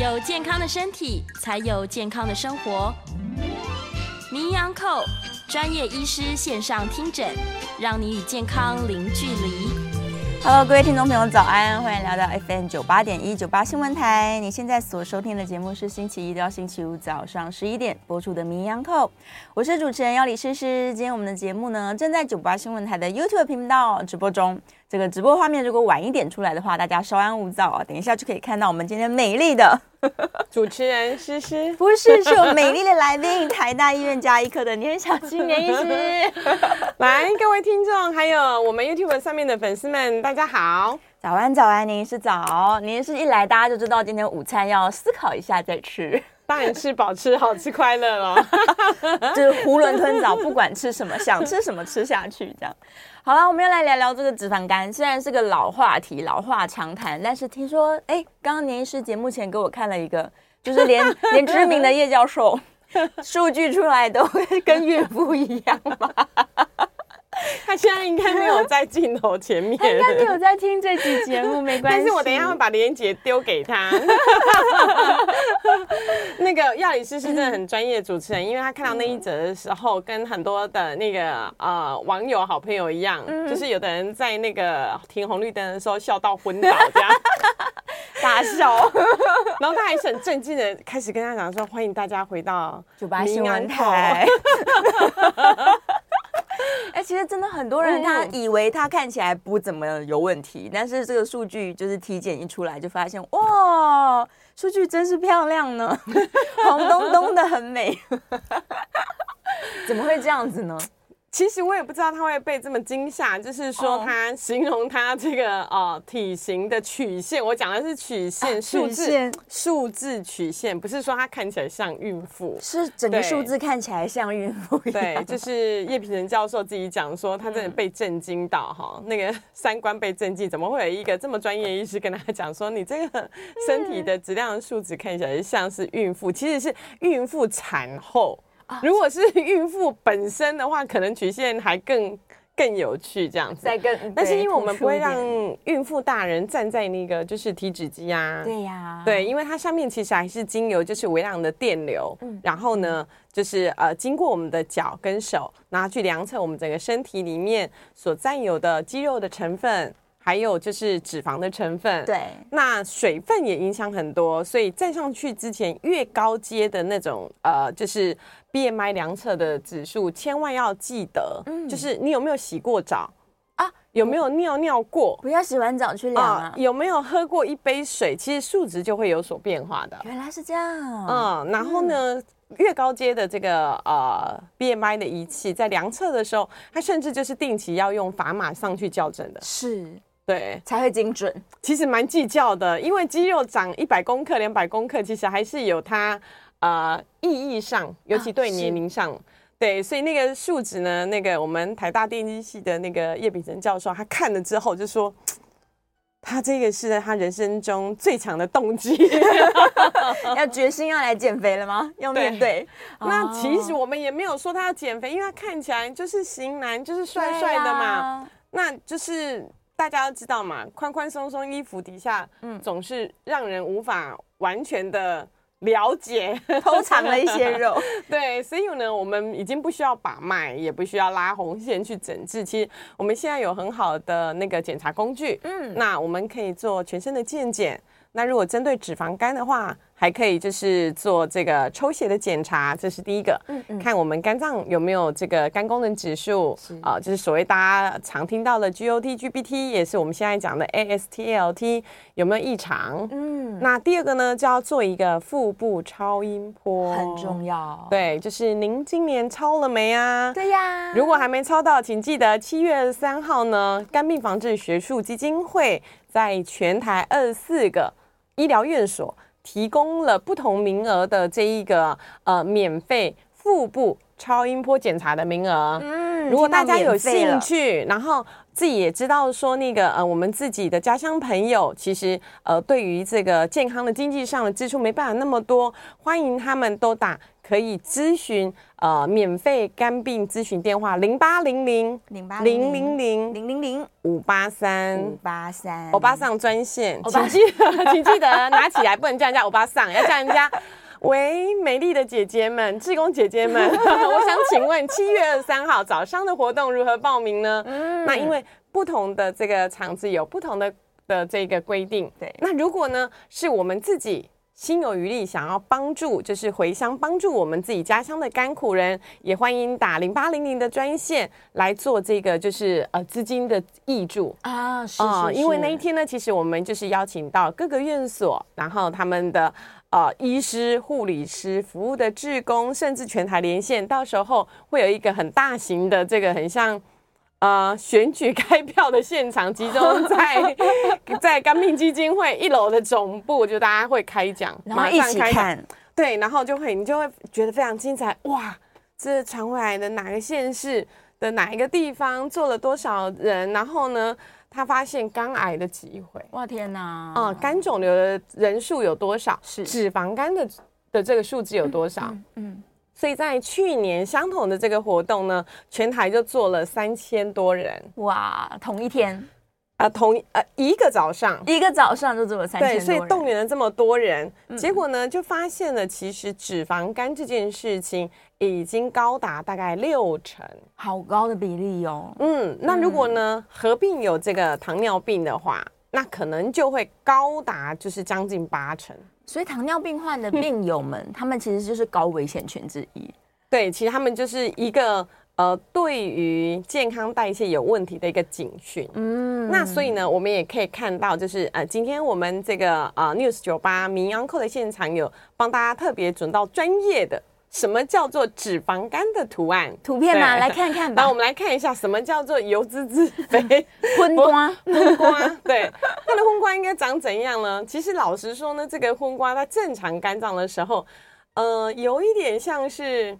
有健康的身体，才有健康的生活。名医扣专业医师线上听诊，让你与健康零距离。Hello，各位听众朋友，早安！欢迎来到 FM 九八点一九八新闻台。你现在所收听的节目是星期一到星期五早上十一点播出的《名医央叩》，我是主持人要李诗诗。今天我们的节目呢，正在九八新闻台的 YouTube 频道直播中。这个直播画面如果晚一点出来的话，大家稍安勿躁啊！等一下就可以看到我们今天美丽的 主持人诗诗，不是，是我美丽的来宾，台大医院加医科的年小青年医师。来，各位听众，还有我们 YouTube 上面的粉丝们，大家好，早安，早安，您是早，您是一来大家就知道今天午餐要思考一下再吃。当然吃饱吃好吃快乐了，就是囫囵吞枣，不管吃什么，想吃什么吃下去这样。好了，我们要来聊聊这个脂肪肝，虽然是个老话题、老话常谈，但是听说，哎，刚刚年医师节目前给我看了一个，就是连 连知名的叶教授数据出来都会跟孕妇一样嘛。他现在应该没有在镜头前面，应该没有在听这集节目，没关系。但是我等一下会把连结丢给他。那个药理师是真的很专业的主持人，因为他看到那一则的时候，跟很多的那个呃网友好朋友一样，就是有的人在那个停红绿灯的时候笑到昏倒，这样 大笑，然后他还是很正经的开始跟他讲说：“欢迎大家回到九八新闻台。”其实真的很多人，他以为他看起来不怎么有问题，嗯、但是这个数据就是体检一出来就发现，哇，数据真是漂亮呢，红彤彤的很美，怎么会这样子呢？其实我也不知道他会被这么惊吓，就是说他形容他这个呃体型的曲线，我讲的是曲线数字数字曲线，不是说他看起来像孕妇，是整个数字看起来像孕妇。对，就是叶平成教授自己讲说，他真的被震惊到哈，那个 三观被震惊，怎么会有一个这么专业医师跟他讲说，你这个身体的质量的数值看起来像是孕妇，其实是孕妇产后。如果是孕妇本身的话，可能曲线还更更有趣这样子。再更，但是因为我们不会让孕妇大人站在那个就是体脂机啊。对呀。对，因为它上面其实还是经由就是微量的电流，嗯，然后呢，就是呃经过我们的脚跟手，然后去量测我们整个身体里面所占有的肌肉的成分。还有就是脂肪的成分，对，那水分也影响很多，所以站上去之前，越高阶的那种呃，就是 BMI 量测的指数，千万要记得，嗯，就是你有没有洗过澡啊？有没有尿尿过？不要洗完澡去量啊。有没有喝过一杯水？其实数值就会有所变化的。原来是这样，嗯，然后呢，嗯、越高阶的这个呃 BMI 的仪器，在量测的时候，它甚至就是定期要用砝码上去校正的，是。对，才会精准。其实蛮计较的，因为肌肉长一百公克、两百公克，其实还是有它呃意义上，尤其对年龄上，啊、对，所以那个数值呢，那个我们台大电机系的那个叶秉成教授，他看了之后就说，他这个是他人生中最强的动机，要决心要来减肥了吗？要面对。对那其实我们也没有说他要减肥，因为他看起来就是型男，就是帅帅的嘛，啊、那就是。大家都知道嘛，宽宽松松衣服底下，嗯，总是让人无法完全的了解，偷藏了一些肉。对，所以呢，我们已经不需要把脉，也不需要拉红线去诊治。其实我们现在有很好的那个检查工具，嗯，那我们可以做全身的健检。那如果针对脂肪肝的话，还可以就是做这个抽血的检查，这是第一个，嗯嗯，看我们肝脏有没有这个肝功能指数啊，就是所谓大家常听到的 G O T G B T，也是我们现在讲的 AST、ALT 有没有异常？嗯，那第二个呢，就要做一个腹部超音波，很重要。对，就是您今年超了没啊？对呀，如果还没超到，请记得七月三号呢，肝病防治学术基金会在全台二十四个医疗院所。提供了不同名额的这一个呃免费腹部超音波检查的名额。嗯，如果大家有兴趣，然后自己也知道说那个呃我们自己的家乡朋友，其实呃对于这个健康的经济上的支出没办法那么多，欢迎他们都打可以咨询呃免费肝病咨询电话零八零零零八零零零零零零。五八三五八三，欧巴桑专线，请记得，请记得拿起来，不能叫人家欧巴桑，要叫人家喂，美丽的姐姐们、志工姐姐们。我想请问，七月二十三号早上的活动如何报名呢？嗯，那因为不同的这个场子有不同的的这个规定，对。那如果呢，是我们自己。心有余力，想要帮助，就是回乡帮助我们自己家乡的甘苦人，也欢迎打零八零零的专线来做这个，就是呃资金的挹注啊，是，因为那一天呢，其实我们就是邀请到各个院所，然后他们的呃医师、护理师服务的志工，甚至全台连线，到时候会有一个很大型的这个很像。呃，选举开票的现场集中在 在甘病基金会一楼的总部，就大家会开讲，然后一起看，对，然后就会你就会觉得非常精彩，哇，这传回来的哪个县市的哪一个地方做了多少人，然后呢，他发现肝癌的机会，哇天哪，啊、呃，肝肿瘤的人数有多少？是脂肪肝的的这个数字有多少？嗯。嗯所以在去年相同的这个活动呢，全台就做了三千多人，哇，同一天啊、呃，同呃一个早上，一个早上就这么三千多人，对，所以动员了这么多人，嗯、结果呢，就发现了其实脂肪肝这件事情已经高达大概六成，好高的比例哦。嗯，那如果呢、嗯、合并有这个糖尿病的话，那可能就会高达就是将近八成。所以糖尿病患的病友们，他们其实就是高危险群之一。对，其实他们就是一个呃，对于健康代谢有问题的一个警讯。嗯，那所以呢，我们也可以看到，就是呃，今天我们这个呃 News 酒吧名医安扣的现场有帮大家特别准到专业的。什么叫做脂肪肝的图案？图片吗？来看看吧。那我们来看一下，什么叫做油滋滋肥荤瓜？昏瓜，对，它的荤瓜应该长怎样呢？其实老实说呢，这个荤瓜它正常肝脏的时候，呃，有一点像是。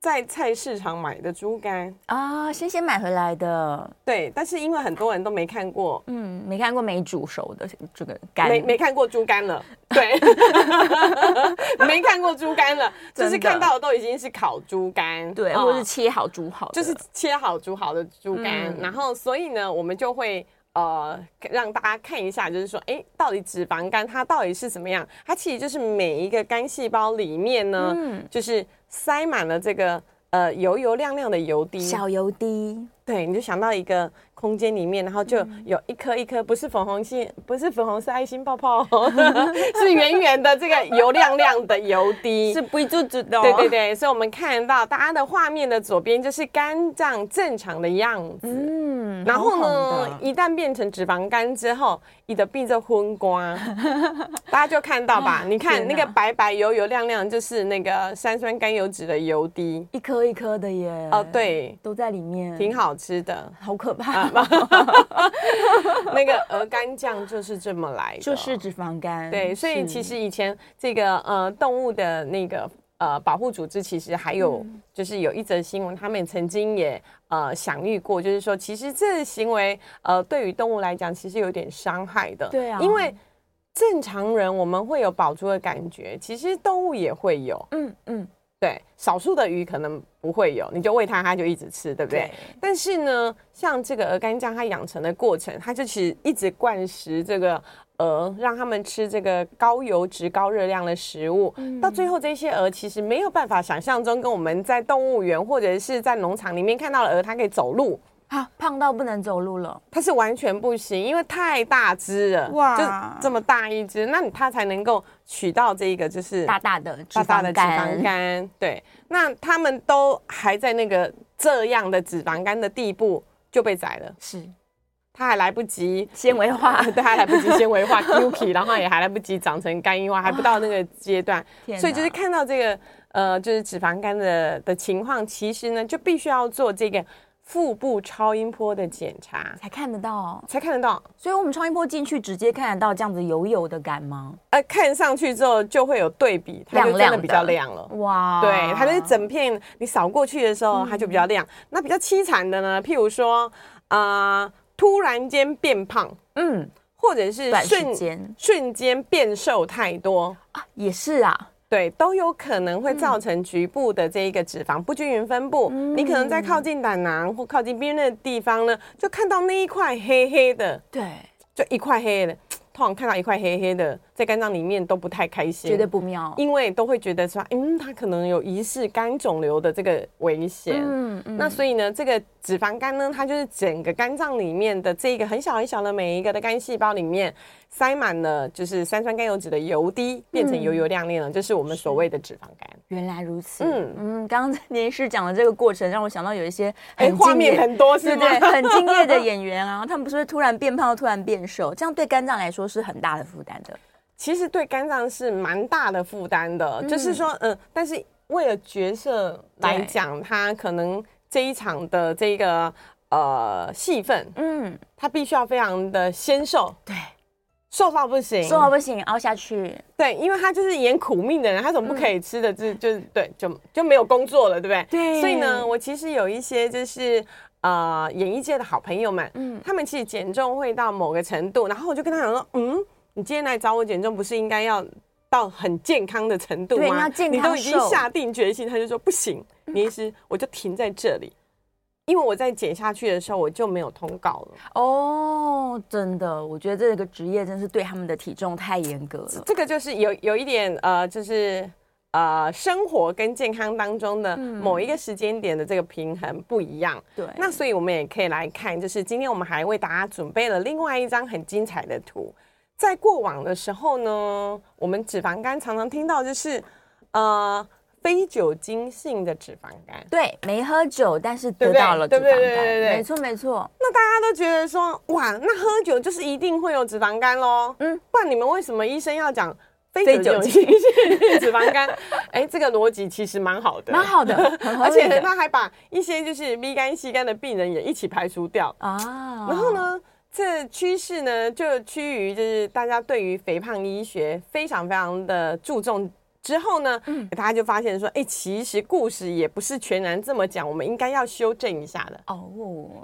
在菜市场买的猪肝啊，新鲜买回来的。对，但是因为很多人都没看过，嗯，没看过没煮熟的这个肝，没没看过猪肝了，对，没看过猪肝了，就是看到的都已经是烤猪肝，对，或者是切好煮好，就是切好煮好的猪肝。然后，所以呢，我们就会呃让大家看一下，就是说，哎，到底脂肪肝它到底是怎么样？它其实就是每一个肝细胞里面呢，嗯，就是。塞满了这个呃油油亮亮的油滴，小油滴，对，你就想到一个空间里面，然后就有一颗一颗，不是粉红心，不是粉红色爱心泡泡，是圆圆的这个油亮亮的油滴，是不住住的。对对对，所以我们看到大家的画面的左边就是肝脏正常的样子，嗯，然后呢，一旦变成脂肪肝之后。你的病就昏瓜，大家就看到吧？你看那个白白油油亮亮，就是那个三酸甘油脂的油滴，一颗一颗的耶。哦，对，都在里面，挺好吃的，好可怕。那个鹅肝酱就是这么来的，就是脂肪肝。对，所以其实以前这个呃动物的那个。呃，保护组织其实还有，就是有一则新闻，他们曾经也呃享誉过，就是说，其实这个行为呃对于动物来讲，其实有点伤害的。对啊，因为正常人我们会有饱足的感觉，其实动物也会有。嗯嗯，对，少数的鱼可能不会有，你就喂它，它就一直吃，对不对？对。但是呢，像这个鹅肝酱，它养成的过程，它就其实一直灌食这个。鹅让他们吃这个高油脂、高热量的食物，嗯、到最后这些鹅其实没有办法想象中跟我们在动物园或者是在农场里面看到的鹅，它可以走路，啊，胖到不能走路了，它是完全不行，因为太大只了，哇，就这么大一只，那你它才能够取到这个就是大大的大大的脂肪肝，对，那他们都还在那个这样的脂肪肝的地步就被宰了，是。它还来不及纤维化，对，还来不及纤维化 Qk 然后也还来不及长成肝硬化，还不到那个阶段，所以就是看到这个呃，就是脂肪肝的的情况，其实呢就必须要做这个腹部超音波的检查才看得到，才看得到。所以我们超音波进去直接看得到这样子油油的感吗？呃，看上去之后就会有对比，它就真的比较亮了。哇，对，它就是整片你扫过去的时候，它就比较亮。那比较凄惨的呢，譬如说啊。呃突然间变胖，嗯，或者是瞬间瞬间变瘦太多啊，也是啊，对，都有可能会造成局部的这一个脂肪不均匀分布。嗯、你可能在靠近胆囊或靠近边缘的地方呢，就看到那一块黑黑的，对，就一块黑黑的。通常看到一块黑黑的在肝脏里面都不太开心，觉得不妙，因为都会觉得说，嗯，他可能有疑似肝肿瘤的这个危险。嗯嗯，那所以呢，这个脂肪肝呢，它就是整个肝脏里面的这个很小很小的每一个的肝细胞里面。塞满了就是三酸甘油脂的油滴，变成油油亮亮了，这、嗯、是我们所谓的脂肪肝。原来如此，嗯嗯，刚刚您是 讲的这个过程，让我想到有一些很画面很多，是对对，很敬业的 演员啊，他们不是会突然变胖，突然变瘦，这样对肝脏来说是很大的负担的。其实对肝脏是蛮大的负担的，嗯、就是说，嗯，但是为了角色来讲，他可能这一场的这个呃戏份，嗯，他必须要非常的纤瘦，对。瘦到不行，瘦到不行，凹下去。对，因为他就是演苦命的人，他怎么不可以吃的？就就是对，就就没有工作了，对不对？对。所以呢，我其实有一些就是呃演艺界的好朋友们，嗯，他们其实减重会到某个程度，然后我就跟他讲说，嗯，你今天来找我减重，不是应该要到很健康的程度吗？对，要健康。你都已经下定决心，他就说不行，你意思我就停在这里。因为我在减下去的时候，我就没有通告了。哦，真的，我觉得这个职业真是对他们的体重太严格了。这个就是有有一点呃，就是呃，生活跟健康当中的某一个时间点的这个平衡不一样。对、嗯，那所以我们也可以来看，就是今天我们还为大家准备了另外一张很精彩的图。在过往的时候呢，我们脂肪肝常常听到就是呃。非酒精性的脂肪肝，对，没喝酒，但是得到了脂肪肝，对对对对对，没错没错。那大家都觉得说，哇，那喝酒就是一定会有脂肪肝喽？嗯，不然你们为什么医生要讲非 酒精性脂肪肝？哎，这个逻辑其实蛮好的，蛮好的，而且他还把一些就是 B 肝、C 肝的病人也一起排除掉啊。然后呢，这趋势呢就趋于就是大家对于肥胖医学非常非常的注重。之后呢，嗯，大家就发现说，哎，其实故事也不是全然这么讲，我们应该要修正一下的哦。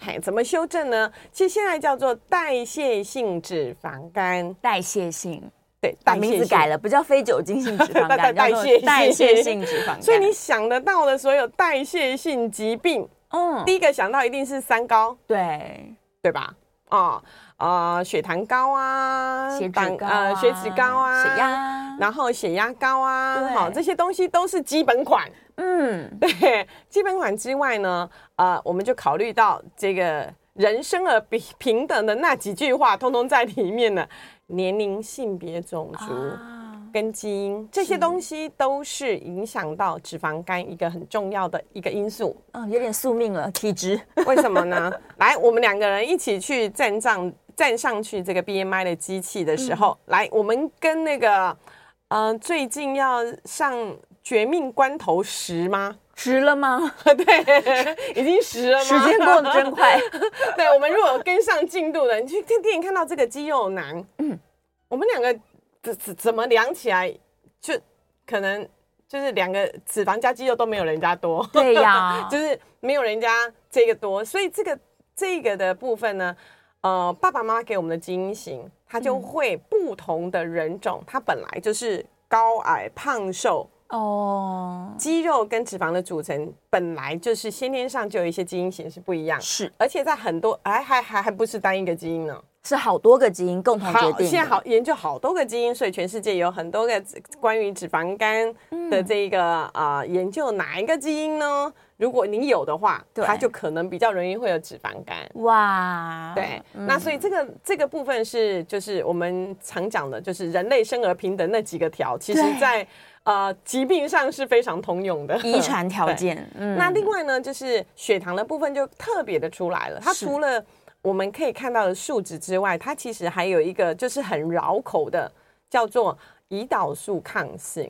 嘿，怎么修正呢？其实现在叫做代谢性脂肪肝，代谢性，对，把名字改了，不叫非酒精性脂肪 肝，代谢代谢性脂肪肝。所以你想得到的所有代谢性疾病，嗯，第一个想到一定是三高，对，对吧？啊。呃，血糖高啊，血脂高啊，呃，血脂高啊，血压，然后血压高啊，好，这些东西都是基本款。嗯，对，基本款之外呢，呃，我们就考虑到这个人生而平平等的那几句话，通通在里面呢。年龄、性别、种族。啊跟基因这些东西都是影响到脂肪肝一个很重要的一个因素。嗯，有点宿命了，体质。为什么呢？来，我们两个人一起去站上站上去这个 BMI 的机器的时候，嗯、来，我们跟那个，嗯、呃，最近要上绝命关头十吗？十了吗？对，已经十了吗？时间过得真快。对，我们如果跟上进度的，你去电影看到这个肌肉男，嗯，我们两个。怎怎怎么量起来，就可能就是两个脂肪加肌肉都没有人家多。对呀，就是没有人家这个多，所以这个这个的部分呢，呃，爸爸妈妈给我们的基因型，它就会不同的人种，它本来就是高矮胖瘦哦，肌肉跟脂肪的组成本来就是先天上就有一些基因型是不一样，是，而且在很多哎还还还不是单一个基因呢。是好多个基因共同决定。现在好研究好多个基因，所以全世界有很多个关于脂肪肝的这个啊、嗯呃、研究，哪一个基因呢？如果你有的话，它就可能比较容易会有脂肪肝。哇，对，嗯、那所以这个这个部分是就是我们常讲的，就是人类生而平等那几个条，其实在呃疾病上是非常通用的遗传条件。嗯，那另外呢，就是血糖的部分就特别的出来了，它除了我们可以看到的数值之外，它其实还有一个就是很绕口的，叫做胰岛素抗性。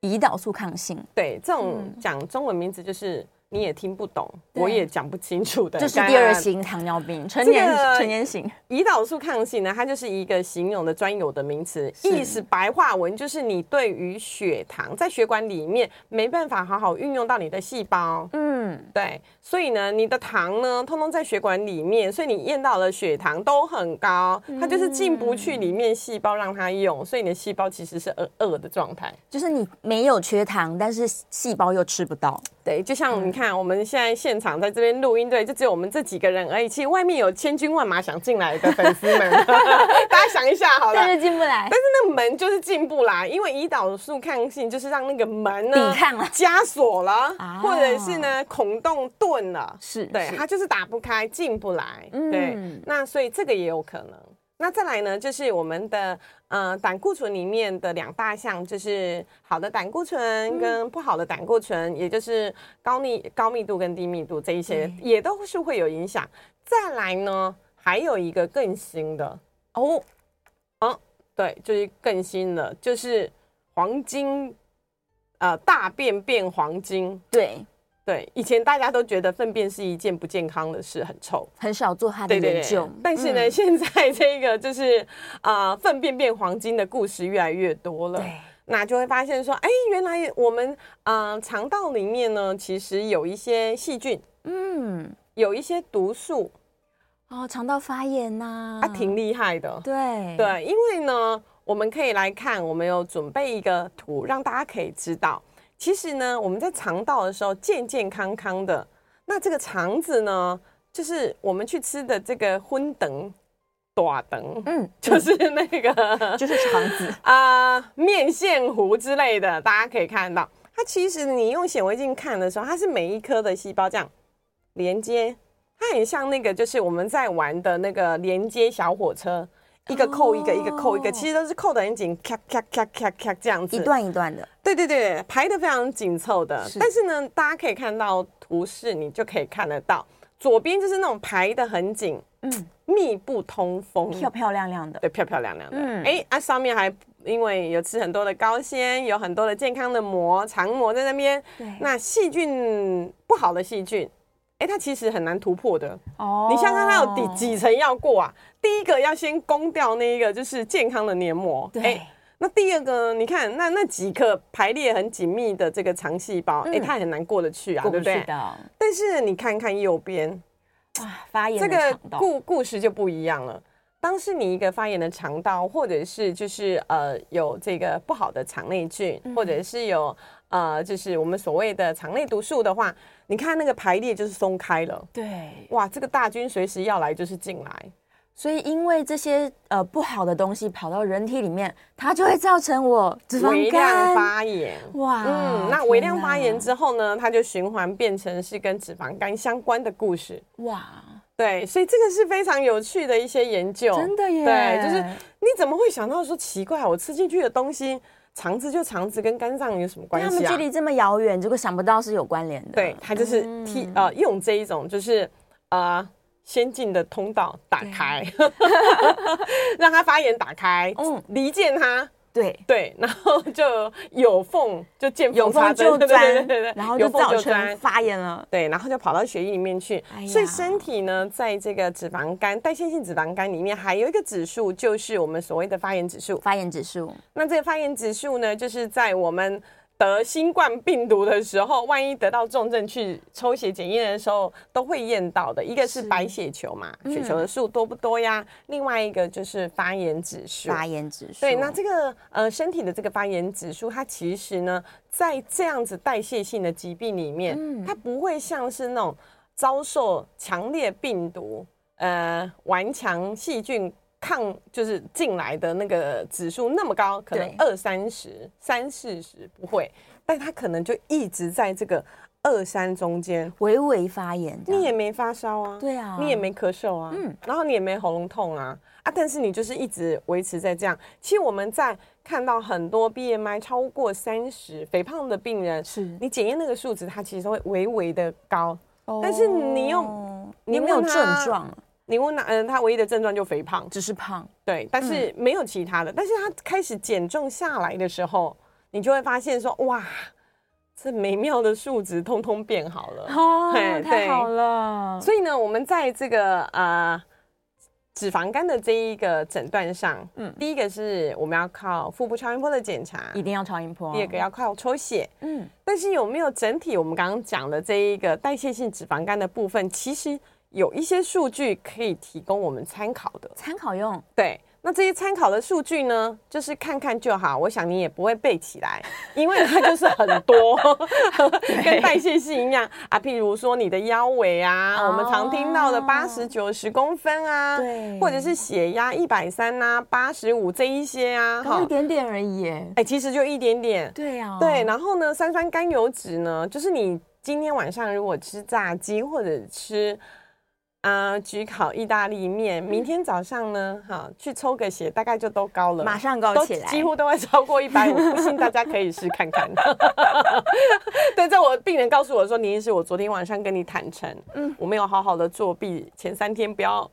胰岛素抗性，对，这种讲中文名字就是你也听不懂，我也讲不清楚的，就是第二型糖尿病，成年成年型。胰岛素抗性呢，它就是一个形容的专有的名词，意思白话文就是你对于血糖在血管里面没办法好好运用到你的细胞，嗯，对，所以呢，你的糖呢，通通在血管里面，所以你验到了血糖都很高，它就是进不去里面细胞让它用，所以你的细胞其实是饿饿的状态，就是你没有缺糖，但是细胞又吃不到。对，就像你看，我们现在现场在这边录音，对，就只有我们这几个人而已。其实外面有千军万马想进来的粉丝们，大家想一下好了，但是进不来。但是那个门就是进不来，因为胰岛素抗性就是让那个门呢抵抗了，枷锁了，或者是呢孔洞钝了，是对，它就是打不开，进不来。对，那所以这个也有可能。那再来呢，就是我们的呃胆固醇里面的两大项，就是好的胆固醇跟不好的胆固醇，嗯、也就是高密高密度跟低密度这一些，嗯、也都是会有影响。再来呢，还有一个更新的哦，哦，对，就是更新了，就是黄金，呃，大便变黄金，对。对，以前大家都觉得粪便是一件不健康的事，很臭，很少做它的研究。对对对，但是呢，嗯、现在这个就是啊、呃，粪便变黄金的故事越来越多了。对，那就会发现说，哎，原来我们啊、呃、肠道里面呢，其实有一些细菌，嗯，有一些毒素。哦，肠道发炎呐、啊，啊、挺厉害的。对对，因为呢，我们可以来看，我们有准备一个图，让大家可以知道。其实呢，我们在肠道的时候健健康康的，那这个肠子呢，就是我们去吃的这个荤等、短等，嗯，就是那个，就是肠子 啊、呃，面线糊之类的，大家可以看到，它其实你用显微镜看的时候，它是每一颗的细胞这样连接，它很像那个，就是我们在玩的那个连接小火车。一个扣一个，一个扣一个，其实都是扣得很紧，咔咔咔咔咔这样子，一段一段的。对对对，排得非常紧凑的。但是呢，大家可以看到图示，你就可以看得到，左边就是那种排得很紧，嗯，密不通风，漂漂亮亮的。对，漂漂亮亮的。嗯。哎，啊，上面还因为有吃很多的高纤，有很多的健康的膜、肠膜在那边。那细菌不好的细菌。哎，它其实很难突破的哦。你想想，它有几几层要过啊？第一个要先攻掉那一个，就是健康的黏膜。对。那第二个，你看那那几个排列很紧密的这个肠细胞，哎，它很难过得去啊，对不对？但是你看看右边，哇，发炎这个故故事就不一样了。当是你一个发炎的肠道，或者是就是呃有这个不好的肠内菌，或者是有。呃，就是我们所谓的肠内毒素的话，你看那个排列就是松开了。对，哇，这个大军随时要来就是进来，所以因为这些呃不好的东西跑到人体里面，它就会造成我脂肪肝、发炎。哇，嗯，那微量发炎之后呢，它就循环变成是跟脂肪肝相关的故事。哇，对，所以这个是非常有趣的一些研究，真的耶。对，就是你怎么会想到说奇怪，我吃进去的东西。肠子就肠子，跟肝脏有什么关系啊？他们距离这么遥远，结果想不到是有关联的。对，它就是替呃用这一种就是呃先进的通道打开，对 让它发炎打开，嗯，离间它。对对，然后就有缝就见缝插针，对对对对对，然后就造成发炎了。对，然后就跑到血液里面去。哎、所以身体呢，在这个脂肪肝、代谢性脂肪肝里面，还有一个指数，就是我们所谓的发炎指数。发炎指数。那这个发炎指数呢，就是在我们。得新冠病毒的时候，万一得到重症去抽血检验的时候，都会验到的。一个是白血球嘛，是血球的数多不多呀？嗯、另外一个就是发炎指数。发炎指数。对，那这个呃身体的这个发炎指数，它其实呢，在这样子代谢性的疾病里面，嗯、它不会像是那种遭受强烈病毒、呃顽强细菌。抗就是进来的那个指数那么高，可能二三十、三四十不会，但他可能就一直在这个二三中间，微微发炎。你也没发烧啊，对啊，你也没咳嗽啊，嗯，然后你也没喉咙痛啊，啊，但是你就是一直维持在这样。其实我们在看到很多 BMI 超过三十肥胖的病人，是。你检验那个数值，它其实会微微的高，哦、但是你又你没有症状。你问他，嗯，他唯一的症状就肥胖，只是胖，对，但是没有其他的。嗯、但是他开始减重下来的时候，你就会发现说，哇，这美妙的数值通通变好了哦，太好了。所以呢，我们在这个呃。脂肪肝的这一个诊断上，嗯，第一个是我们要靠腹部超音波的检查，一定要超音波。第二个要靠抽血，嗯，但是有没有整体我们刚刚讲的这一个代谢性脂肪肝的部分，其实有一些数据可以提供我们参考的，参考用，对。那这些参考的数据呢，就是看看就好。我想你也不会背起来，因为它就是很多，跟代谢性一样啊。譬如说你的腰围啊，哦、我们常听到的八十九十公分啊，对，或者是血压一百三啊，八十五这一些啊，好一点点而已。哎、欸，其实就一点点。对呀、啊。对，然后呢，三酸甘油脂呢，就是你今天晚上如果吃炸鸡或者吃。啊，焗烤意大利面，明天早上呢，哈，去抽个血，大概就都高了，马上高起来，几乎都会超过一百五，不信大家可以试看看。对，这我病人告诉我说，倪医师，我昨天晚上跟你坦诚，嗯，我没有好好的作弊，前三天不要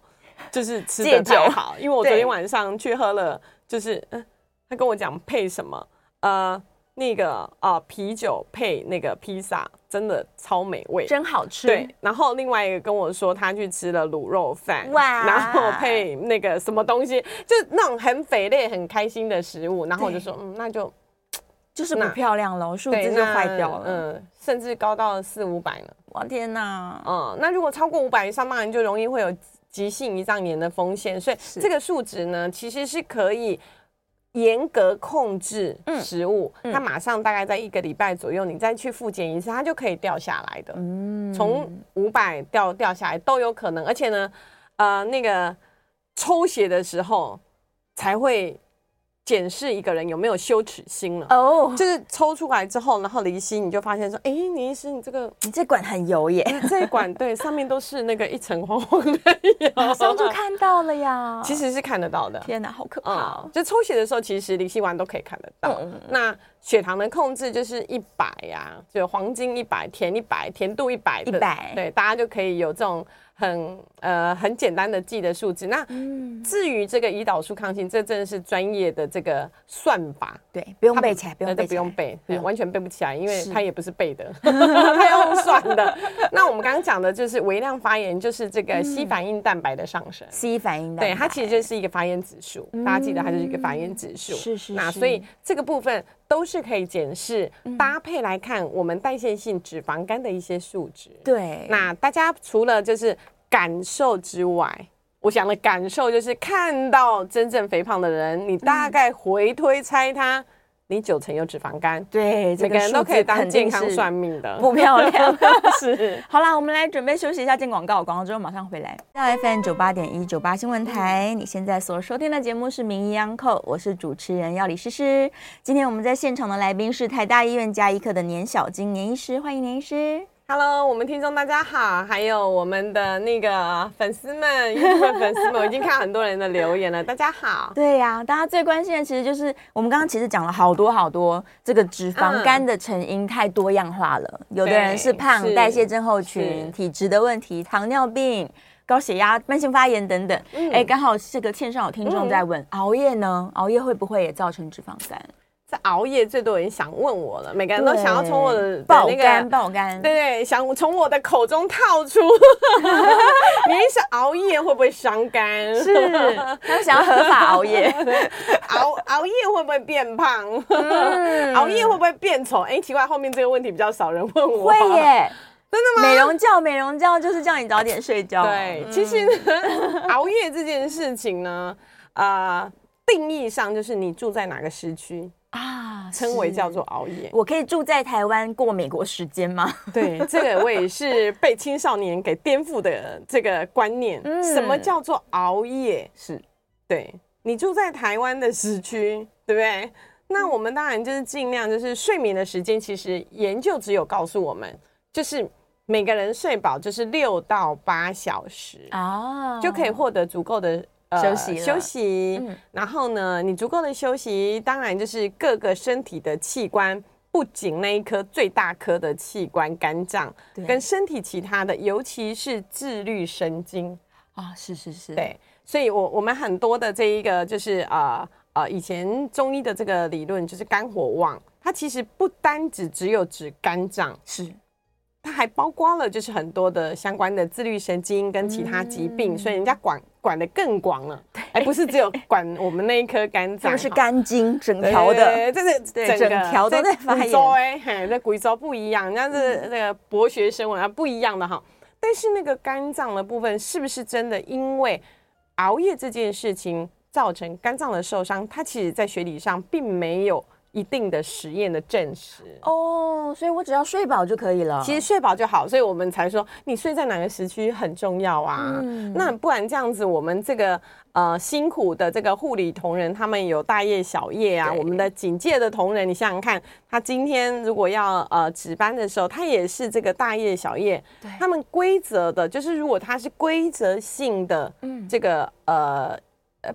就是吃的太好，因为我昨天晚上去喝了，就是嗯，他跟我讲配什么，呃。那个啊、呃，啤酒配那个披萨，真的超美味，真好吃。对，然后另外一个跟我说，他去吃了卤肉饭，哇，然后配那个什么东西，就那种很肥腻、很开心的食物。然后我就说，嗯，那就就是不漂亮了，数字就坏掉了，嗯，甚至高到了四五百呢。我天哪，嗯，那如果超过五百以上，当然就容易会有急性胰脏炎的风险。所以这个数值呢，其实是可以。严格控制食物，嗯嗯、它马上大概在一个礼拜左右，你再去复检一次，它就可以掉下来的。嗯，从五百掉掉下来都有可能，而且呢，呃，那个抽血的时候才会。检视一个人有没有羞耻心了哦，oh. 就是抽出来之后，然后离心，你就发现说，哎、欸，倪医师，你这个你这管很油耶，这管对，上面都是那个一层黄黄的油，马上就看到了呀，其实是看得到的。天哪，好可怕！嗯、就抽血的时候，其实离心完都可以看得到。嗯、那血糖的控制就是一百呀，就黄金一百，甜一百，甜度一百，一百，对，大家就可以有这种。很呃很简单的记的数字，那至于这个胰岛素抗性，这真的是专业的这个算法，对，不用背起来，不用背，不用背，对，完全背不起来，因为它也不是背的，它用算的。那我们刚刚讲的就是微量发炎，就是这个 C 反应蛋白的上升，C 反应蛋白，对，它其实就是一个发炎指数，大家记得它就是一个发炎指数，是是。那所以这个部分都是可以检视搭配来看我们代谢性脂肪肝的一些数值，对。那大家除了就是。感受之外，我想的感受就是看到真正肥胖的人，你大概回推猜他，你九成有脂肪肝。对，每个人都可以当健康算命的，不漂亮。是。好啦，我们来准备休息一下，进广告，广告之后马上回来。到 FM 九八点一九八新闻台，你现在所收听的节目是《名医央叩》，我是主持人要李诗诗。今天我们在现场的来宾是台大医院加医科的年小金年医师，欢迎年医师。Hello，我们听众大家好，还有我们的那个粉丝们，YouTube 粉丝们，我已经看很多人的留言了。大家好，对呀、啊，大家最关心的其实就是我们刚刚其实讲了好多好多，这个脂肪肝的成因太多样化了。嗯、有的人是胖、是代谢症候群、体质的问题、糖尿病、高血压、慢性发炎等等。哎、嗯，刚好这个线上有听众在问，嗯、熬夜呢？熬夜会不会也造成脂肪肝？这熬夜最多人想问我了，每个人都想要从我的爆肝爆肝，对对，想从我的口中套出，你是熬夜会不会伤肝？是，他想要合法熬夜，熬熬夜会不会变胖？嗯、熬夜会不会变丑？哎，奇怪，后面这个问题比较少人问我。会耶，真的吗？美容觉，美容觉就是叫你早点睡觉。对，嗯、其实，熬夜这件事情呢，啊、呃，定义上就是你住在哪个时区。啊，称为叫做熬夜。我可以住在台湾过美国时间吗？对，这个我也是被青少年给颠覆的这个观念。嗯，什么叫做熬夜？是，对，你住在台湾的时区，对不对？那我们当然就是尽量就是睡眠的时间，其实研究只有告诉我们，就是每个人睡饱就是六到八小时啊，就可以获得足够的。休息休息，然后呢，你足够的休息，当然就是各个身体的器官，不仅那一颗最大颗的器官肝脏，跟身体其他的，尤其是自律神经啊，是是是，对，所以我我们很多的这一个就是啊啊，以前中医的这个理论就是肝火旺。它其实不单只只有指肝脏，是。它还包括了，就是很多的相关的自律神经跟其他疾病，嗯、所以人家管管的更广了，而不是只有管我们那一颗肝脏，是肝经整条的，这是整条都在发炎。哎，这骨质不一样，人家是那个博学生文啊，不一样的哈。但是那个肝脏的部分，是不是真的因为熬夜这件事情造成肝脏的受伤？它其实在学理上并没有。一定的实验的证实哦，所以我只要睡饱就可以了。其实睡饱就好，所以我们才说你睡在哪个时区很重要啊。嗯，那不然这样子，我们这个呃辛苦的这个护理同仁，他们有大夜小夜啊。我们的警戒的同仁，你想想看，他今天如果要呃值班的时候，他也是这个大夜小夜。对，他们规则的就是如果他是规则性的，嗯，这个呃。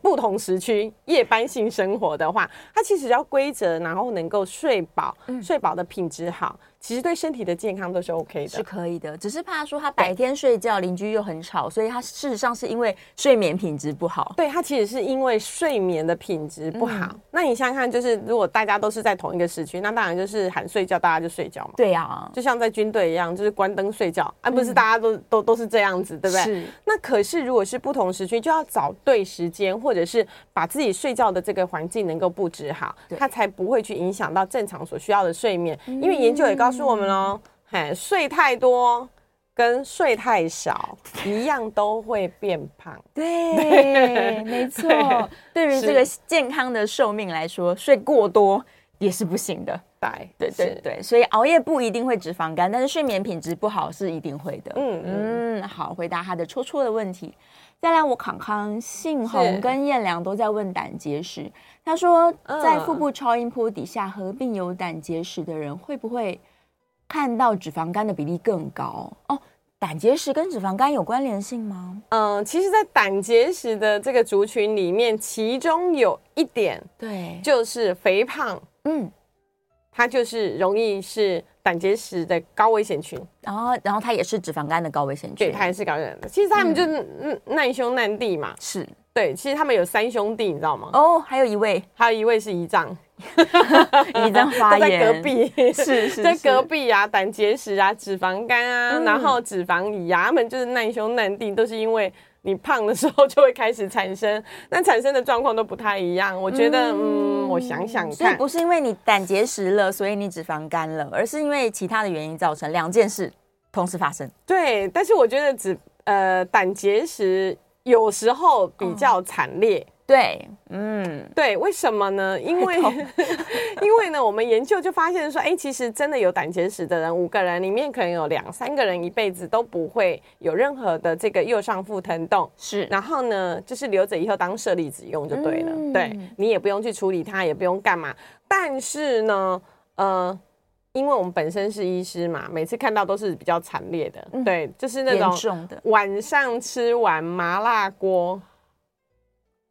不同时区夜班性生活的话，它其实要规则，然后能够睡饱，嗯、睡饱的品质好。其实对身体的健康都是 OK 的，是可以的，只是怕说他白天睡觉，邻居又很吵，所以他事实上是因为睡眠品质不好。对，他其实是因为睡眠的品质不好。嗯、那你想想看，就是如果大家都是在同一个时区，那当然就是喊睡觉，大家就睡觉嘛。对呀、啊，就像在军队一样，就是关灯睡觉，啊、不是大家都都都是这样子，对不对？是。那可是如果是不同时区，就要找对时间，或者是把自己睡觉的这个环境能够布置好，他才不会去影响到正常所需要的睡眠。嗯、因为研究也告诉。是我们喽，嘿，睡太多跟睡太少 一样，都会变胖。对，对 没错。对于这个健康的寿命来说，睡过多也是不行的。对，对，对，对。所以熬夜不一定会脂肪肝，但是睡眠品质不好是一定会的。嗯嗯，好，回答他的戳戳的问题。再来，我康康、信宏跟燕良都在问胆结石。他说，在腹部超音波底下合并有胆结石的人，会不会？看到脂肪肝的比例更高。哦，胆结石跟脂肪肝有关联性吗？嗯，其实，在胆结石的这个族群里面，其中有一点，对，就是肥胖，嗯，它就是容易是胆结石的高危险群，然后，然后它也是脂肪肝的高危险群，对，它也是高危险的。其实他们就是难兄难弟嘛，是对，其实他们有三兄弟，你知道吗？哦，还有一位，还有一位是胰脏。胰脏发炎在隔壁，是是，是在隔壁啊，胆结石啊，脂肪肝啊，嗯、然后脂肪胰啊，他们就是难兄难弟，都是因为你胖的时候就会开始产生，那产生的状况都不太一样。我觉得，嗯，嗯，我想想看，所以不是因为你胆结石了，所以你脂肪肝了，而是因为其他的原因造成两件事同时发生。对，但是我觉得脂呃胆结石有时候比较惨烈。嗯对，嗯，对，为什么呢？因为，因为呢，我们研究就发现说，哎，其实真的有胆结石的人，五个人里面可能有两三个人一辈子都不会有任何的这个右上腹疼痛，是。然后呢，就是留着以后当舍利子用就对了，嗯、对，你也不用去处理它，也不用干嘛。但是呢，呃，因为我们本身是医师嘛，每次看到都是比较惨烈的，嗯、对，就是那种晚上吃完麻辣锅。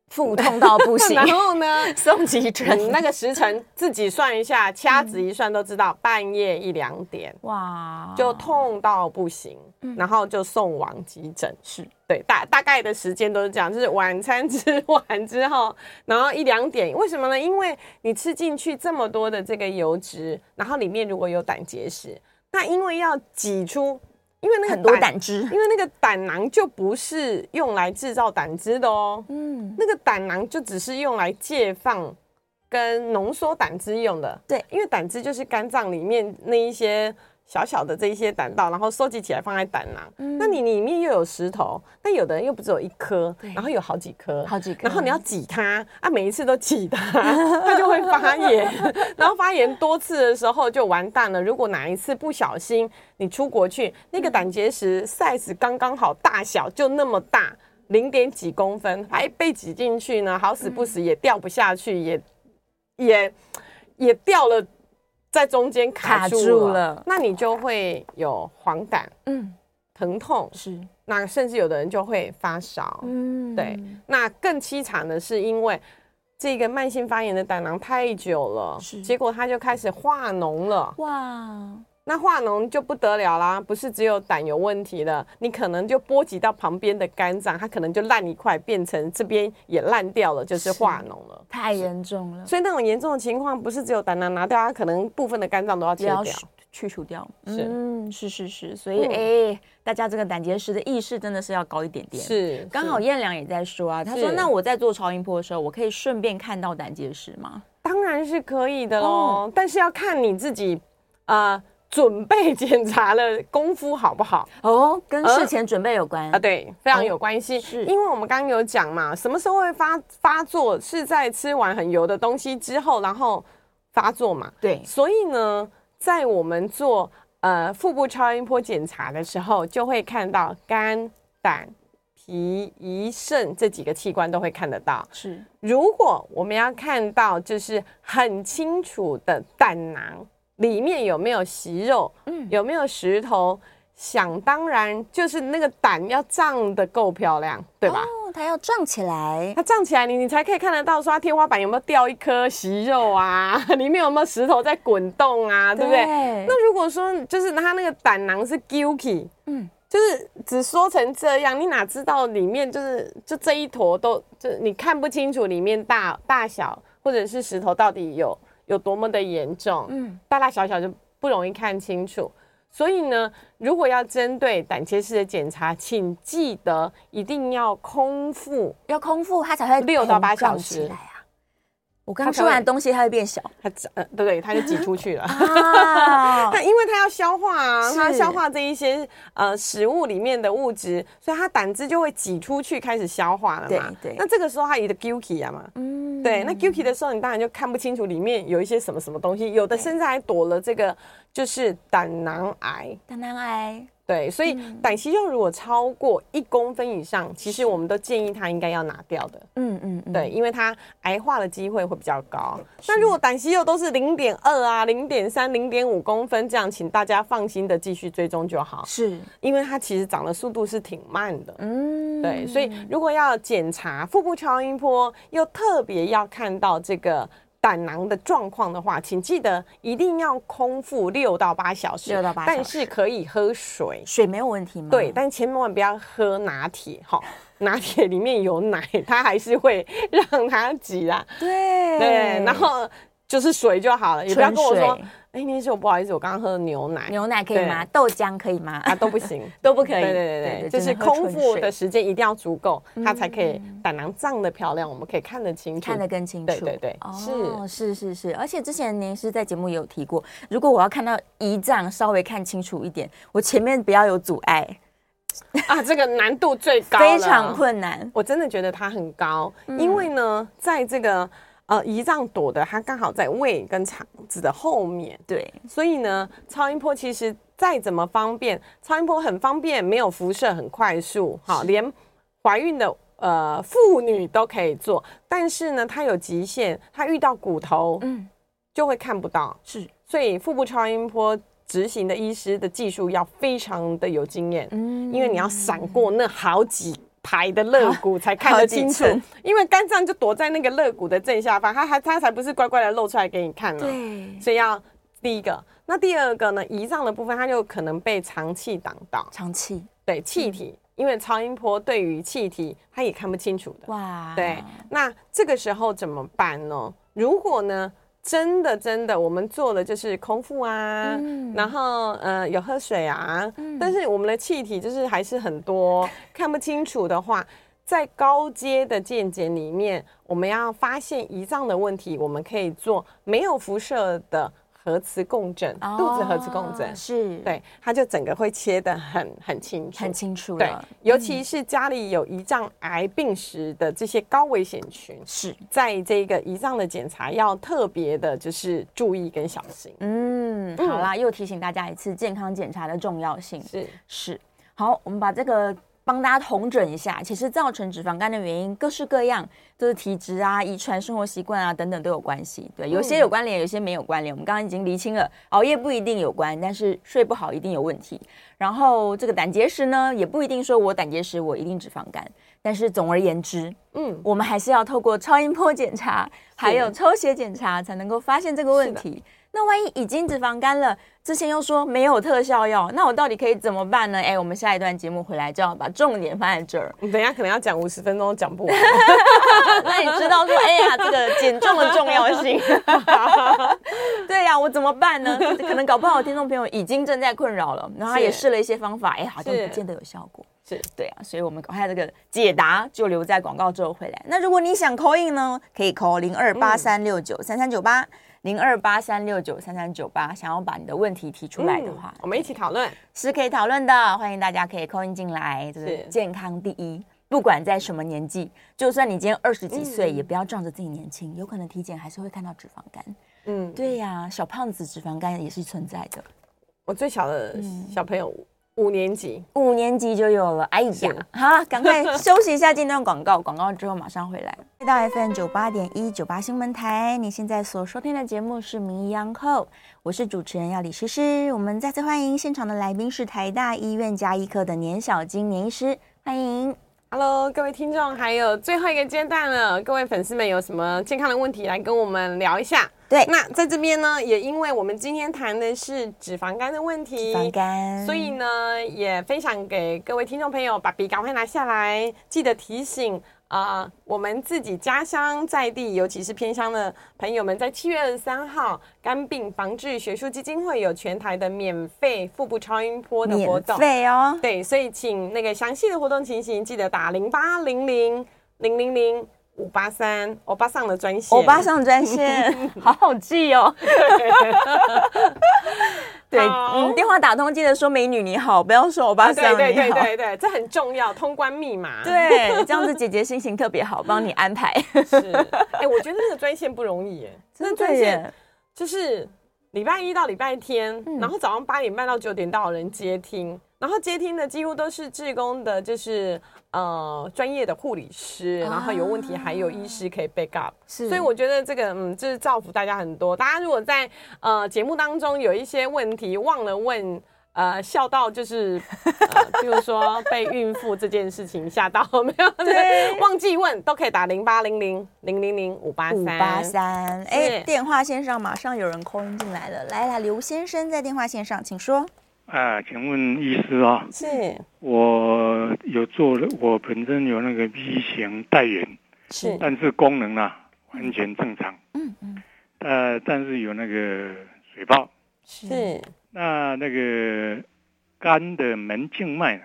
腹痛到不行，然后呢，送急诊，那个时辰自己算一下，掐指一算都知道，半夜一两点，哇，就痛到不行，然后就送往急诊。室对，大大概的时间都是这样，就是晚餐吃完之后，然后一两点，为什么呢？因为你吃进去这么多的这个油脂，然后里面如果有胆结石，那因为要挤出。因为那个很多胆汁，因为那个胆囊就不是用来制造胆汁的哦，嗯，那个胆囊就只是用来借放跟浓缩胆汁用的。对，因为胆汁就是肝脏里面那一些。小小的这一些胆道，然后收集起来放在胆囊。嗯、那你里面又有石头，但有的人又不只有一颗，然后有好几颗，好几颗。然后你要挤它啊，每一次都挤它，它就会发炎。然后发炎多次的时候就完蛋了。如果哪一次不小心你出国去，那个胆结石 size 刚刚好，大小就那么大，零点几公分，还被挤进去呢，好死不死也掉不下去，也也也掉了。在中间卡住了，那你就会有黄疸，嗯，疼痛是，那甚至有的人就会发烧，嗯，对，那更凄惨的是，因为这个慢性发炎的胆囊太久了，是，结果它就开始化脓了，哇，那化脓就不得了啦，不是只有胆有问题了，你可能就波及到旁边的肝脏，它可能就烂一块，变成这边也烂掉了，就是化脓了，太严重了。所以那种严重的情况，不是只有胆囊拿掉，它可能部分的肝脏都要切掉。去除掉，是嗯，是是是，所以哎、嗯欸，大家这个胆结石的意识真的是要高一点点。是，刚好燕良也在说啊，他说那我在做超音波的时候，我可以顺便看到胆结石吗？当然是可以的喽，哦、但是要看你自己啊、呃、准备检查的功夫好不好哦，跟事前准备有关啊、呃，对，非常有关系。哦、是因为我们刚刚有讲嘛，什么时候会发发作？是在吃完很油的东西之后，然后发作嘛？对，所以呢。在我们做呃腹部超音波检查的时候，就会看到肝、胆、脾、胰、肾这几个器官都会看得到。是，如果我们要看到就是很清楚的胆囊里面有没有息肉，嗯，有没有石头。想当然，就是那个胆要胀得够漂亮，对吧？哦，它要胀起来，它胀起来，你你才可以看得到，说它天花板有没有掉一颗息肉啊？里面有没有石头在滚动啊？对不对？那如果说就是它那个胆囊是 guilty，嗯，就是只说成这样，你哪知道里面就是就这一坨都就你看不清楚里面大大小或者是石头到底有有多么的严重，嗯，大大小小就不容易看清楚。所以呢，如果要针对胆结石的检查，请记得一定要空腹，要空腹，它才会六到八小时。我刚吃完东西，它会变小，它呃，对对，它就挤出去了。啊，它因为它要消化啊，它消化这一些呃食物里面的物质，所以它胆汁就会挤出去，开始消化了嘛。对对。那这个时候它有的 guilty 啊嘛，嗯，对，那 guilty 的时候，你当然就看不清楚里面有一些什么什么东西，有的甚至还躲了这个就是胆囊癌。胆囊癌。对，所以胆息肉如果超过一公分以上，其实我们都建议他应该要拿掉的。嗯嗯，对，因为它癌化的机会会比较高。那如果胆息肉都是零点二啊、零点三、零点五公分这样，请大家放心的继续追踪就好。是，因为它其实长的速度是挺慢的。嗯，对，所以如果要检查腹部超音波，又特别要看到这个。胆囊的状况的话，请记得一定要空腹六到八小时，六到八小时，但是可以喝水，水没有问题吗？对，但千万不要喝拿铁，哈，拿铁里面有奶，它还是会让它挤啦。对对，然后就是水就好了，也不要跟我说。哎，你说不好意思，我刚刚喝的牛奶，牛奶可以吗？豆浆可以吗？啊，都不行，都不可以。对对对对，就是空腹的时间一定要足够，它才可以胆囊胀的漂亮，我们可以看得清楚，看得更清楚。对对对，是是是是，而且之前您是在节目也有提过，如果我要看到胰脏稍微看清楚一点，我前面不要有阻碍 啊，这个难度最高，非常困难。我真的觉得它很高，因为呢，在这个。呃，胰脏躲的它刚好在胃跟肠子的后面，对，所以呢，超音波其实再怎么方便，超音波很方便，没有辐射，很快速，好，是。连怀孕的呃妇女都可以做，但是呢，它有极限，它遇到骨头，嗯，就会看不到，是，所以腹部超音波执行的医师的技术要非常的有经验，嗯，因为你要闪过那好几。排的肋骨才看得清楚，因为肝脏就躲在那个肋骨的正下方，它还它才不是乖乖的露出来给你看呢。对，所以要第一个，那第二个呢？胰脏的部分它就可能被肠气挡到。肠气，对，气体，因为超音波对于气体它也看不清楚的。哇，对，那这个时候怎么办呢？如果呢？真的，真的，我们做的就是空腹啊，嗯、然后呃有喝水啊，嗯、但是我们的气体就是还是很多，看不清楚的话，在高阶的健检里面，我们要发现胰脏的问题，我们可以做没有辐射的。核磁共振，肚子核磁共振是对，它就整个会切得很很清楚，很清楚。对，尤其是家里有胰脏癌病史的这些高危险群，是在这个胰脏的检查要特别的，就是注意跟小心。嗯，好啦，又提醒大家一次健康检查的重要性。是是，好，我们把这个。帮大家统整一下，其实造成脂肪肝的原因各式各样，就是体质啊、遗传、生活习惯啊等等都有关系。对，有些有关联，有些没有关联。我们刚刚已经厘清了，熬夜不一定有关，但是睡不好一定有问题。然后这个胆结石呢，也不一定说我胆结石我一定脂肪肝。但是总而言之，嗯，我们还是要透过超音波检查，还有抽血检查，才能够发现这个问题。那万一已经脂肪肝了，之前又说没有特效药，那我到底可以怎么办呢？哎，我们下一段节目回来就要把重点放在这儿。你 等一下可能要讲五十分钟都讲不完。那你知道说，哎呀，这个减重的重要性。对呀、啊，我怎么办呢？可能搞不好听众朋友已经正在困扰了，然后他也试了一些方法，哎，好像不见得有效果。是对啊，所以我们赶快这个解答就留在广告之后回来。那如果你想 call in 呢，可以 call 零二八三六九三三九八。零二八三六九三三九八，想要把你的问题提出来的话，嗯、我们一起讨论是可以讨论的。欢迎大家可以 call in 进来，就是健康第一，不管在什么年纪，就算你今天二十几岁，嗯、也不要仗着自己年轻，有可能体检还是会看到脂肪肝。嗯，对呀、啊，小胖子脂肪肝也是存在的。我最小的小朋友。嗯五年级，五年级就有了。哎呀，好，赶快休息一下，进段广告，广告之后马上回来。回到 FM 九八点一九八新闻台，你现在所收听的节目是《名医央叩》，我是主持人要李诗诗。我们再次欢迎现场的来宾是台大医院加医科的年小金年医师，欢迎。Hello，各位听众，还有最后一个阶段了，各位粉丝们有什么健康的问题来跟我们聊一下？对，那在这边呢，也因为我们今天谈的是脂肪肝的问题，脂肪肝，所以呢，也分享给各位听众朋友，把笔赶快拿下来，记得提醒啊、呃，我们自己家乡在地，尤其是偏乡的朋友们，在七月二十三号，肝病防治学术基金会有全台的免费腹部超音波的活动，免费哦，对，所以请那个详细的活动情形，记得打零八零零零零零。五八三，欧巴桑的专线，欧巴桑专线，好好记哦。对，嗯，电话打通记得说美女你好，不要说欧巴桑。对对对对对，这很重要，通关密码。对，这样子姐姐心情特别好，帮你安排。是，哎，我觉得那个专线不容易，哎，真的专线就是礼拜一到礼拜天，然后早上八点半到九点都有人接听。然后接听的几乎都是志工的，就是呃专业的护理师，然后有问题还有医师可以 back up，是，所以我觉得这个嗯，就是造福大家很多。大家如果在呃节目当中有一些问题忘了问，呃笑到就是，呃、比如说被孕妇这件事情吓到没有？对，忘记问都可以打零八零零零零零五八三五八三。哎，电话线上马上有人 call 进来了，来来，刘先生在电话线上，请说。啊，请问医师啊，是，我有做了，我本身有那个 B 型带原，是，但是功能啊完全正常，嗯嗯，呃，但是有那个水泡，是，那那个肝的门静脉呢，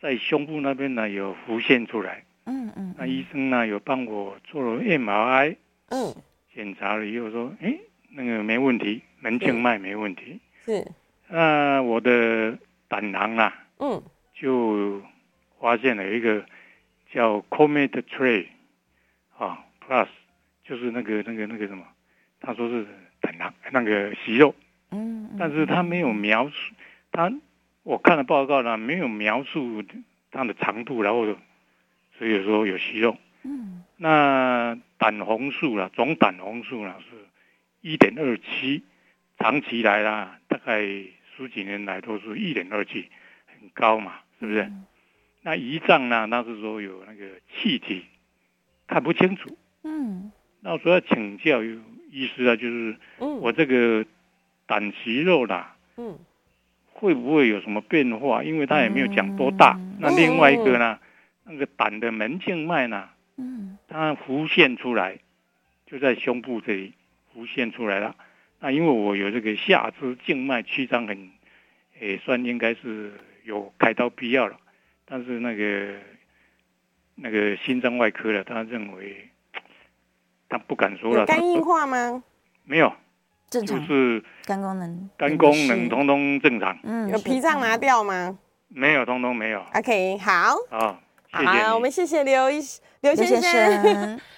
在胸部那边呢有浮现出来，嗯嗯，那医生呢有帮我做了 MRI，嗯，检查了以后说，哎，那个没问题，门静脉没问题，是。那我的胆囊啊，嗯，就发现了一个叫 Comet Tray 啊 Plus，就是那个那个那个什么，他说是胆囊那个息肉，嗯，但是他没有描述，他我看了报告呢，没有描述它的长度，然后所以说有息肉，嗯，那胆红素啦，总胆红素啦是一点二七，长期来啦，大概。十几年来都是一点二七，很高嘛，是不是？嗯、那胰脏呢？那是说有那个气体，看不清楚。嗯，那我说要请教有医师啊，就是我这个胆息肉啦，嗯，会不会有什么变化？因为他也没有讲多大。嗯、那另外一个呢，那个胆的门静脉呢，嗯，它浮现出来，就在胸部这里浮现出来了。那因为我有这个下肢静脉曲张很，也算应该是有开刀必要了，但是那个那个心脏外科的他认为，他不敢说了。肝硬化吗？没有，正常。就是肝功能，肝功能通通正常。嗯，有脾脏拿掉吗？没有，通通没有。OK，好。好，谢谢。好，我们谢谢刘医刘先生。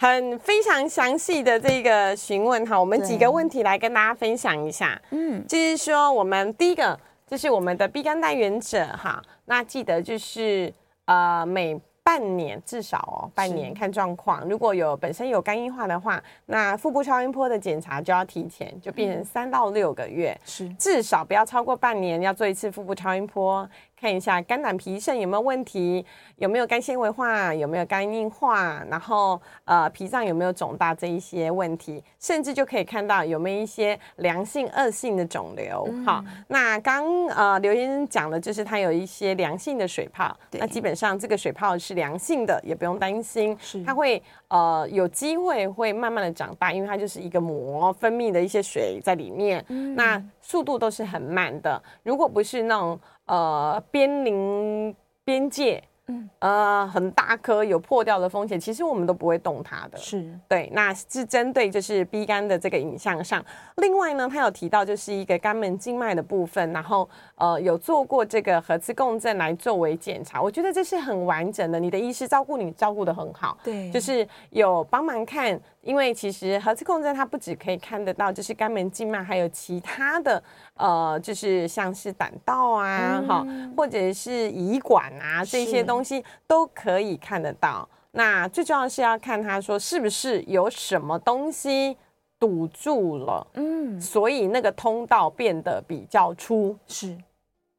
很非常详细的这个询问哈，我们几个问题来跟大家分享一下。嗯，就是说我们第一个就是我们的 B 肝带原者哈，那记得就是呃每半年至少哦半年看状况，如果有本身有肝硬化的话，那腹部超音波的检查就要提前，就变成三到六个月，是。至少不要超过半年要做一次腹部超音波，看一下肝胆脾肾有没有问题，有没有肝纤维化，有没有肝硬化，然后呃脾脏有没有肿大这一些问题，甚至就可以看到有没有一些良性、恶性的肿瘤。嗯、好，那刚呃刘医生讲的就是它有一些良性的水泡，那基本上这个水泡是良性的，也不用担心，是它会呃有机会会慢慢的长大，因为它就是一个膜分泌的一些水在里面，嗯、那速度都是很慢的。如果不是那种呃，边临边界，嗯，呃，很大颗有破掉的风险，其实我们都不会动它的。是对，那是针对就是 B 肝的这个影像上。另外呢，他有提到就是一个肝门静脉的部分，然后呃有做过这个核磁共振来作为检查，我觉得这是很完整的。你的医师照顾你照顾的很好，对，就是有帮忙看。因为其实核磁共振它不只可以看得到，就是肝门静脉，还有其他的，呃，就是像是胆道啊，哈、嗯，或者是胰管啊这些东西都可以看得到。那最重要的是要看他说是不是有什么东西堵住了，嗯，所以那个通道变得比较粗。是，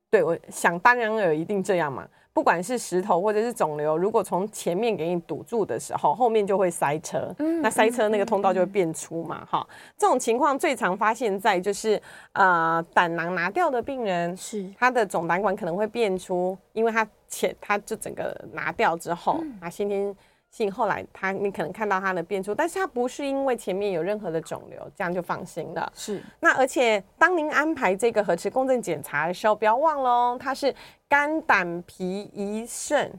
对，我想当然有一定这样嘛。不管是石头或者是肿瘤，如果从前面给你堵住的时候，后面就会塞车。嗯，那塞车那个通道就会变粗嘛。哈、嗯，这种情况最常发现在就是呃胆囊拿掉的病人，是他的总胆管可能会变粗，因为他前他就整个拿掉之后，嗯、啊先天。性后来他你可能看到他的变粗，但是他不是因为前面有任何的肿瘤，这样就放心了。是。那而且当您安排这个核磁共振检查的时候，不要忘了哦，它是肝胆脾胰肾。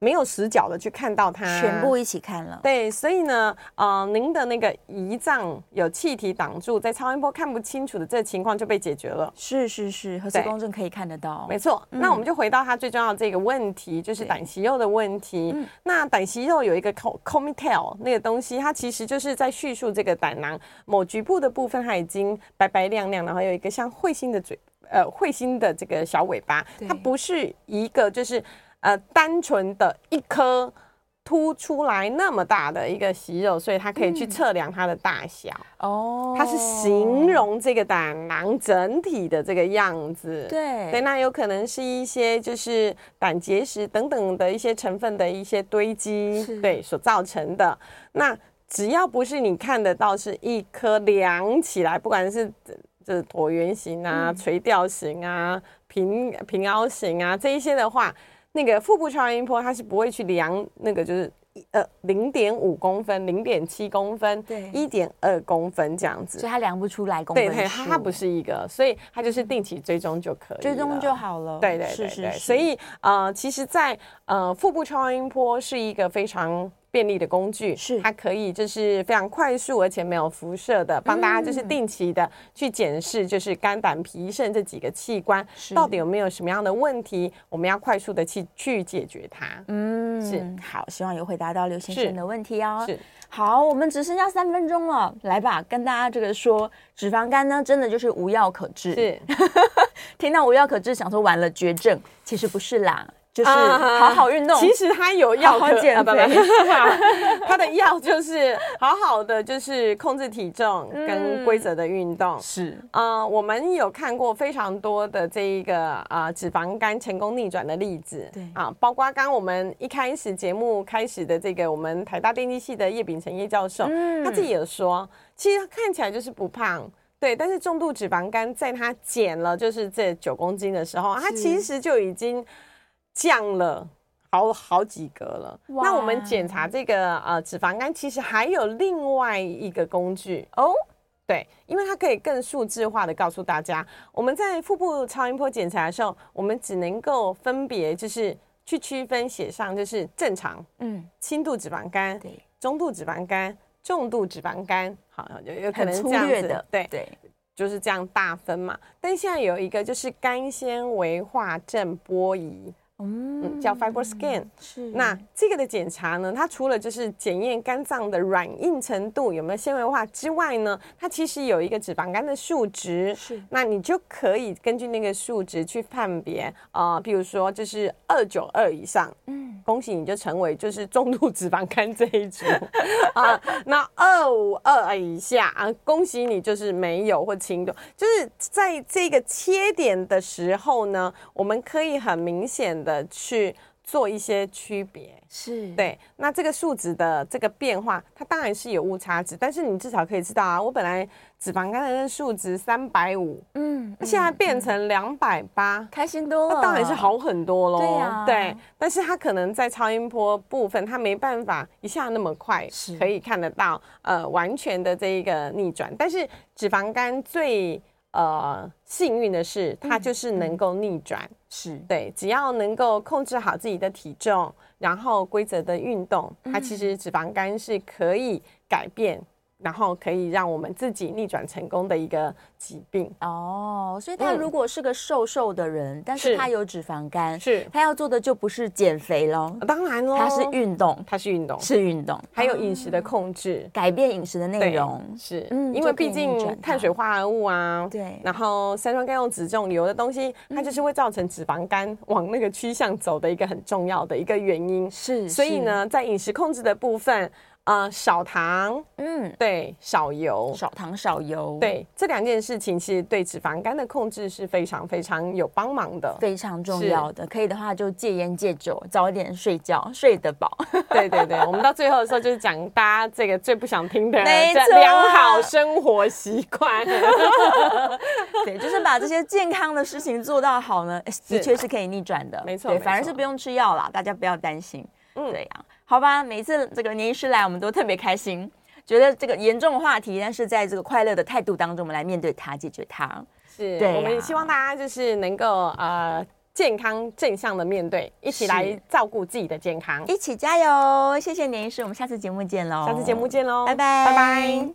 没有死角的去看到它，全部一起看了。对，所以呢，呃，您的那个胰脏有气体挡住，在超音波看不清楚的这个情况就被解决了。是是是，核磁共振可以看得到。没错，嗯、那我们就回到它最重要的这个问题，就是胆息肉的问题。那胆息肉有一个 Comitel 那个东西，它其实就是在叙述这个胆囊某局部的部分，它已经白白亮亮，然后有一个像彗星的嘴，呃，彗星的这个小尾巴，它不是一个就是。呃，单纯的一颗凸出来那么大的一个息肉，所以它可以去测量它的大小。哦、嗯，它是形容这个胆囊整体的这个样子。对，对，那有可能是一些就是胆结石等等的一些成分的一些堆积，对，所造成的。那只要不是你看得到是一颗量起来，不管是这椭圆形啊、垂吊型啊、平平凹型啊这一些的话。那个腹部超音波，它是不会去量那个，就是呃零点五公分、零点七公分、对一点二公分这样子，所以它量不出来公分对。对，它它不是一个，所以它就是定期追踪就可以，追踪就好了。对对对对，是是是，所以呃，其实在，在呃腹部超音波是一个非常。便利的工具是它可以就是非常快速而且没有辐射的，帮大家就是定期的去检视，就是肝胆脾肾这几个器官到底有没有什么样的问题，我们要快速的去去解决它。嗯，是好，希望有回答到刘先生的问题哦。是好，我们只剩下三分钟了，来吧，跟大家这个说，脂肪肝呢，真的就是无药可治。是，听到无药可治，想说完了绝症，其实不是啦。就是好好运动，其实他有药可减肥，它的药就是好好的，就是控制体重跟规则的运动。嗯、是啊、呃，我们有看过非常多的这一个啊、呃、脂肪肝成功逆转的例子。对啊，包括刚我们一开始节目开始的这个我们台大电机系的叶秉成叶教授，嗯、他自己有说，其实看起来就是不胖，对，但是重度脂肪肝在他减了就是这九公斤的时候，他其实就已经。降了好好几格了。那我们检查这个呃脂肪肝，其实还有另外一个工具哦。Oh? 对，因为它可以更数字化的告诉大家，我们在腹部超音波检查的时候，我们只能够分别就是去区分写上就是正常，嗯，轻度脂肪肝，对，中度脂肪肝，重度脂肪肝，好，有有可能这样子，对对，就是这样大分嘛。但现在有一个就是肝纤维化症波仪。嗯，叫 FibroScan。是。那这个的检查呢，它除了就是检验肝脏的软硬程度有没有纤维化之外呢，它其实有一个脂肪肝的数值。是。那你就可以根据那个数值去判别啊、呃，比如说就是二九二以上，嗯，恭喜你就成为就是重度脂肪肝这一组 啊。那二五二以下啊，恭喜你就是没有或轻度。就是在这个切点的时候呢，我们可以很明显的去做一些区别，是对。那这个数值的这个变化，它当然是有误差值，但是你至少可以知道啊，我本来脂肪肝的数值三百五，嗯，现在变成两百八，开心多了，那当然是好很多喽。对呀、啊，对。但是它可能在超音波部分，它没办法一下那么快可以看得到呃完全的这一个逆转。但是脂肪肝最呃幸运的是，它就是能够逆转。是对，只要能够控制好自己的体重，然后规则的运动，它其实脂肪肝是可以改变。然后可以让我们自己逆转成功的一个疾病。哦，所以他如果是个瘦瘦的人，嗯、但是他有脂肪肝，是他要做的就不是减肥咯，当然喽，他是运动，他是运动，是运动，还有饮食的控制，嗯、改变饮食的内容是，嗯，因为毕竟碳水化合物啊，对，然后三酸甘油酯这种油的东西，它就是会造成脂肪肝往那个趋向走的一个很重要的一个原因，是，所以呢，在饮食控制的部分。呃，少糖，嗯，对，少油，少糖少油，对，这两件事情其实对脂肪肝的控制是非常非常有帮忙的，非常重要的。可以的话就戒烟戒酒，早一点睡觉，睡得饱。对对对，我们到最后的时候就是讲大家这个最不想听的，良好生活习惯。对，就是把这些健康的事情做到好呢，的确是可以逆转的，没错，对，反而是不用吃药啦，大家不要担心。嗯，对呀。好吧，每次这个年医师来，我们都特别开心，觉得这个严重的话题，但是在这个快乐的态度当中，我们来面对它，解决它。是，对啊，我们也希望大家就是能够呃健康正向的面对，一起来照顾自己的健康，一起加油。谢谢年医师，我们下次节目见喽，下次节目见喽，拜拜，拜拜。